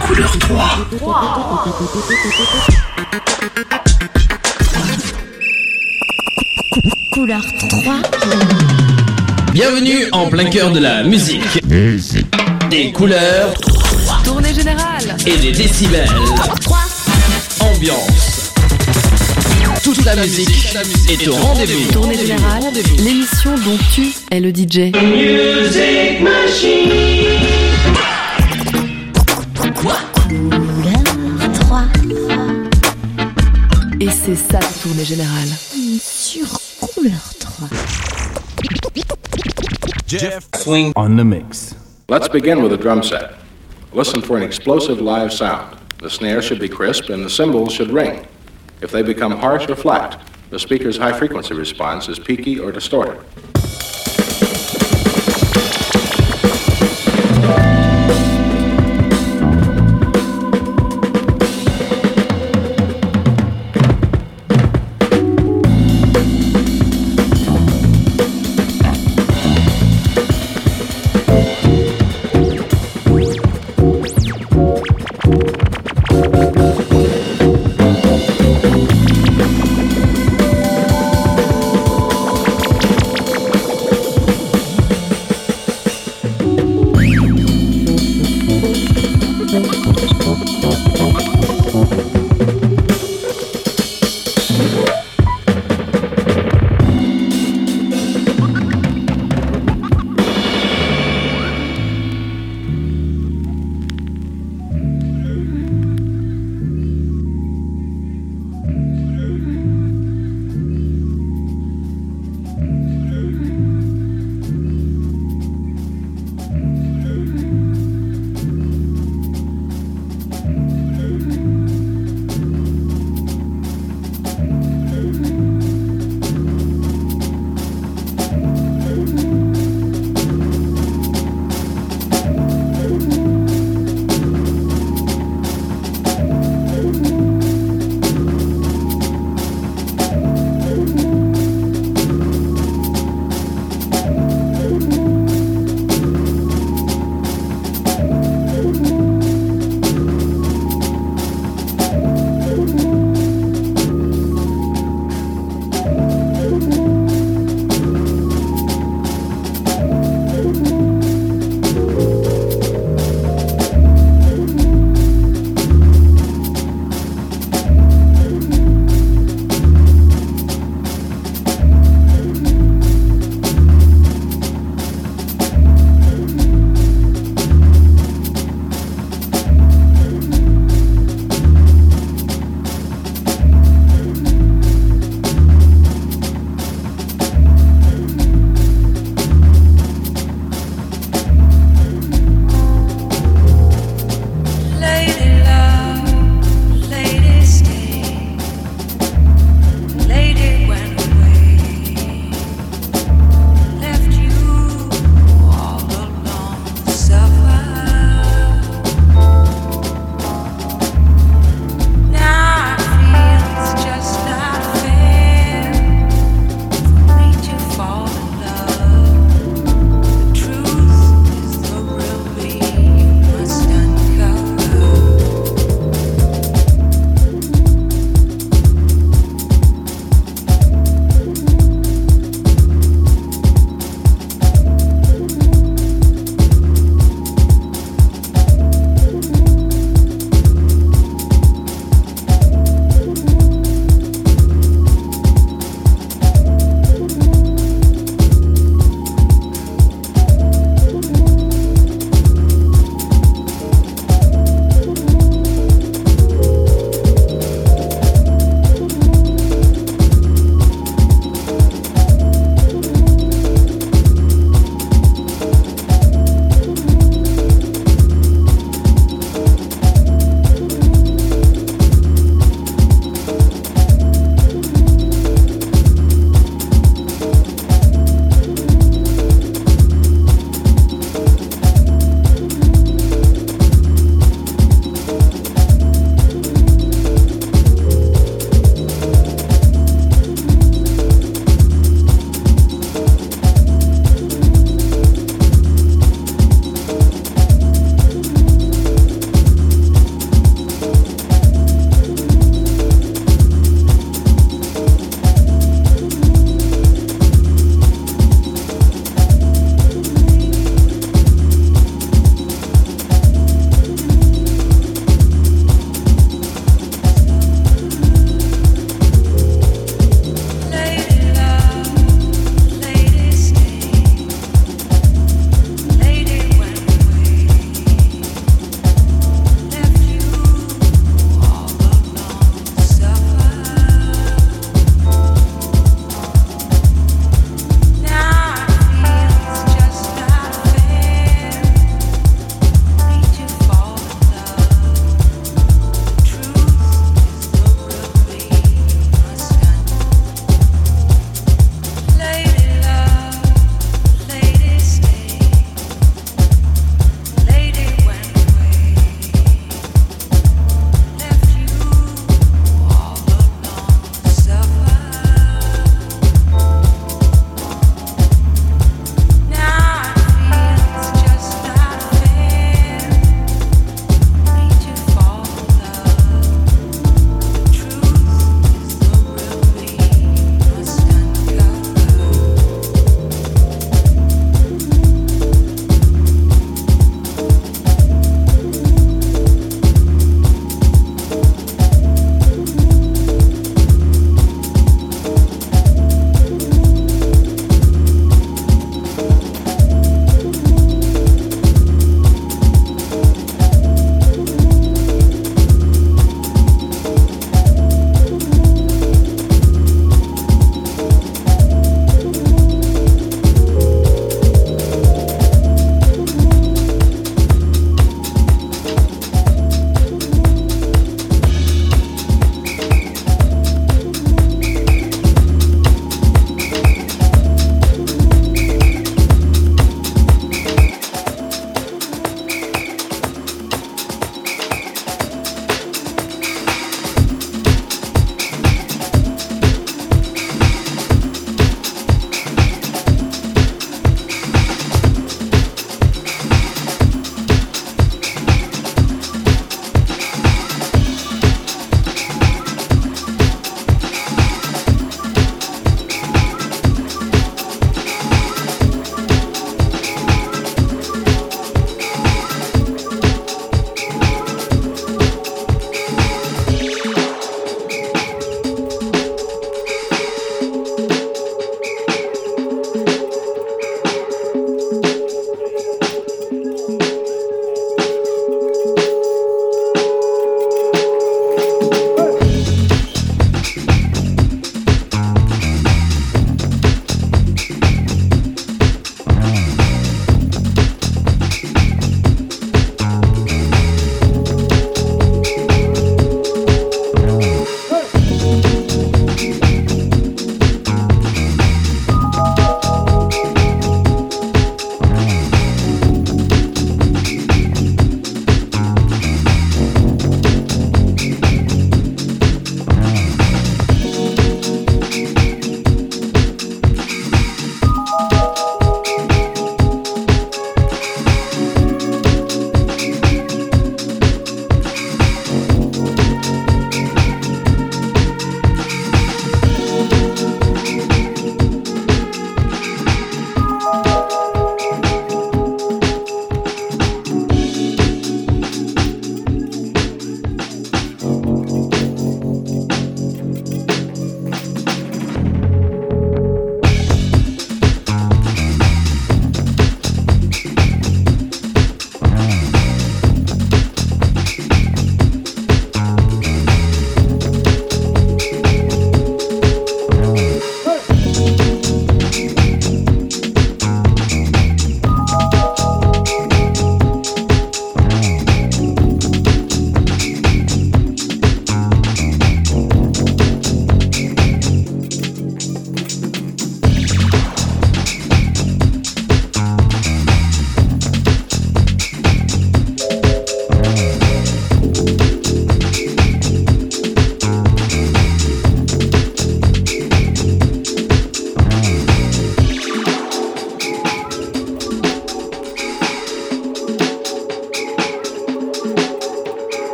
Couleur 3. Couleur 3. Bienvenue en plein cœur de la musique. Des couleurs Tournée générale et des décibels. Ambiance. Toute la musique est au rendez-vous. Tournée générale, l'émission dont tu es le DJ. Couleur 3. Et c'est ça la tournée générale. Sur couleur 3. on the mix. Let's begin with a drum set. Listen for an explosive live sound. The snare should be crisp and the cymbals should ring. If they become harsh or flat, the speaker's high frequency response is peaky or distorted.